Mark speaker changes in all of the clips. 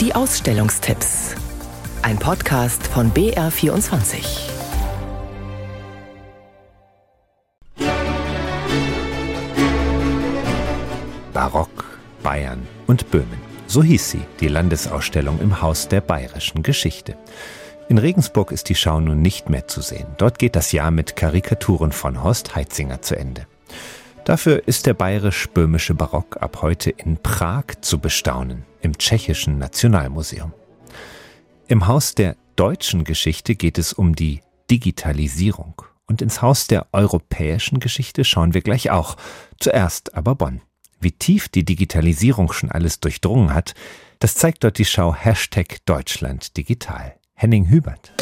Speaker 1: Die Ausstellungstipps. Ein Podcast von BR24.
Speaker 2: Barock, Bayern und Böhmen. So hieß sie, die Landesausstellung im Haus der bayerischen Geschichte. In Regensburg ist die Schau nun nicht mehr zu sehen. Dort geht das Jahr mit Karikaturen von Horst Heitzinger zu Ende. Dafür ist der bayerisch-böhmische Barock ab heute in Prag zu bestaunen, im tschechischen Nationalmuseum. Im Haus der deutschen Geschichte geht es um die Digitalisierung. Und ins Haus der europäischen Geschichte schauen wir gleich auch. Zuerst aber Bonn. Wie tief die Digitalisierung schon alles durchdrungen hat, das zeigt dort die Schau Hashtag Deutschland Digital. Henning Hubert.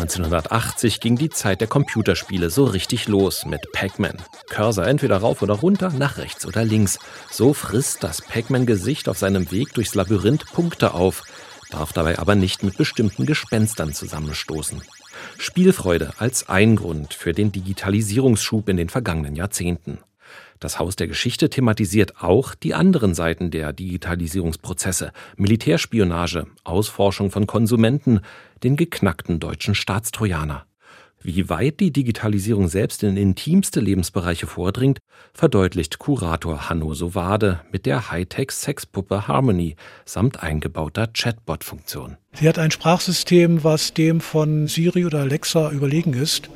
Speaker 3: 1980 ging die Zeit der Computerspiele so richtig los mit Pac-Man. Cursor entweder rauf oder runter, nach rechts oder links. So frisst das Pac-Man-Gesicht auf seinem Weg durchs Labyrinth Punkte auf, darf dabei aber nicht mit bestimmten Gespenstern zusammenstoßen. Spielfreude als ein Grund für den Digitalisierungsschub in den vergangenen Jahrzehnten. Das Haus der Geschichte thematisiert auch die anderen Seiten der Digitalisierungsprozesse, Militärspionage, Ausforschung von Konsumenten, den geknackten deutschen Staatstrojaner. Wie weit die Digitalisierung selbst in intimste Lebensbereiche vordringt, verdeutlicht Kurator Hanno Sowade mit der Hightech-Sexpuppe Harmony samt eingebauter Chatbot-Funktion.
Speaker 4: Sie hat ein Sprachsystem, was dem von Siri oder Alexa überlegen ist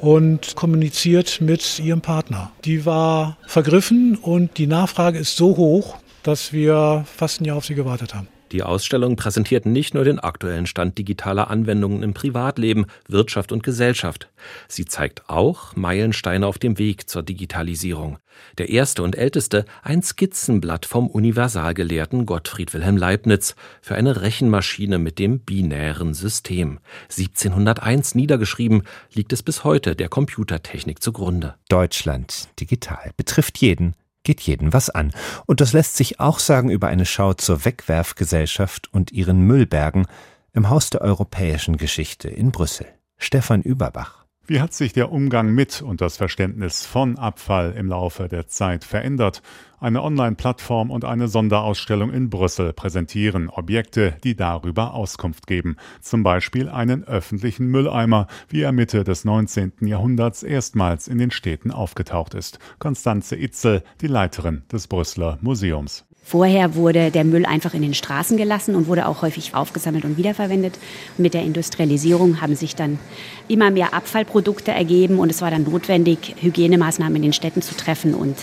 Speaker 4: und kommuniziert mit ihrem Partner. Die war vergriffen und die Nachfrage ist so hoch, dass wir fast ein Jahr auf sie gewartet haben.
Speaker 3: Die Ausstellung präsentiert nicht nur den aktuellen Stand digitaler Anwendungen im Privatleben, Wirtschaft und Gesellschaft. Sie zeigt auch Meilensteine auf dem Weg zur Digitalisierung. Der erste und älteste ein Skizzenblatt vom Universalgelehrten Gottfried Wilhelm Leibniz für eine Rechenmaschine mit dem binären System. 1701 niedergeschrieben, liegt es bis heute der Computertechnik zugrunde.
Speaker 2: Deutschland digital betrifft jeden, geht jeden was an. Und das lässt sich auch sagen über eine Schau zur Wegwerfgesellschaft und ihren Müllbergen im Haus der europäischen Geschichte in Brüssel. Stefan Überbach.
Speaker 5: Wie hat sich der Umgang mit und das Verständnis von Abfall im Laufe der Zeit verändert? Eine Online-Plattform und eine Sonderausstellung in Brüssel präsentieren Objekte, die darüber Auskunft geben. Zum Beispiel einen öffentlichen Mülleimer, wie er Mitte des 19. Jahrhunderts erstmals in den Städten aufgetaucht ist. Konstanze Itzel, die Leiterin des Brüsseler Museums.
Speaker 6: Vorher wurde der Müll einfach in den Straßen gelassen und wurde auch häufig aufgesammelt und wiederverwendet. mit der Industrialisierung haben sich dann immer mehr Abfallprodukte ergeben und es war dann notwendig, Hygienemaßnahmen in den Städten zu treffen und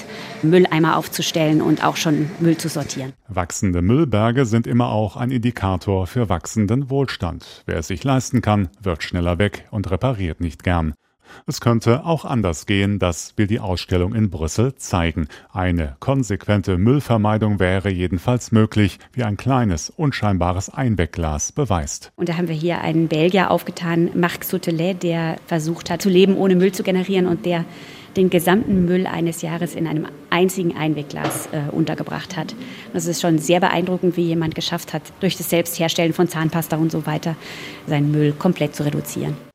Speaker 6: Mülleimer aufzustellen und auch schon Müll zu sortieren.
Speaker 5: Wachsende Müllberge sind immer auch ein Indikator für wachsenden Wohlstand. Wer es sich leisten kann, wird schneller weg und repariert nicht gern. Es könnte auch anders gehen, das will die Ausstellung in Brüssel zeigen. Eine konsequente Müllvermeidung wäre jedenfalls möglich, wie ein kleines, unscheinbares Einwegglas beweist.
Speaker 6: Und da haben wir hier einen Belgier aufgetan, Marc Soutelet, der versucht hat, zu leben, ohne Müll zu generieren und der den gesamten Müll eines Jahres in einem einzigen Einwegglas äh, untergebracht hat. Das ist schon sehr beeindruckend, wie jemand geschafft hat, durch das Selbstherstellen von Zahnpasta und so weiter seinen Müll komplett zu reduzieren.